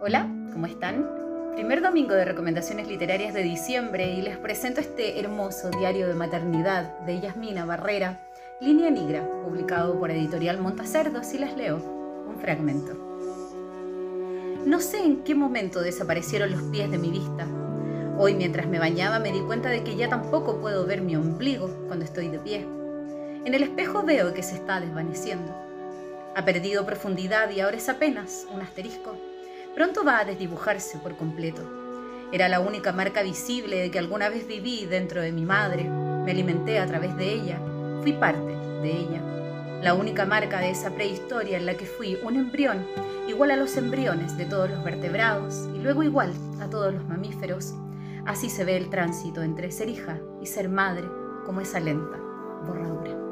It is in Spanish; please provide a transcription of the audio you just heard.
Hola, ¿cómo están? Primer domingo de recomendaciones literarias de diciembre y les presento este hermoso diario de maternidad de Yasmina Barrera, Línea Negra, publicado por Editorial Montacerdos y les leo un fragmento. No sé en qué momento desaparecieron los pies de mi vista. Hoy mientras me bañaba me di cuenta de que ya tampoco puedo ver mi ombligo cuando estoy de pie. En el espejo veo que se está desvaneciendo. Ha perdido profundidad y ahora es apenas un asterisco pronto va a desdibujarse por completo. Era la única marca visible de que alguna vez viví dentro de mi madre, me alimenté a través de ella, fui parte de ella. La única marca de esa prehistoria en la que fui un embrión, igual a los embriones de todos los vertebrados y luego igual a todos los mamíferos. Así se ve el tránsito entre ser hija y ser madre como esa lenta borradura.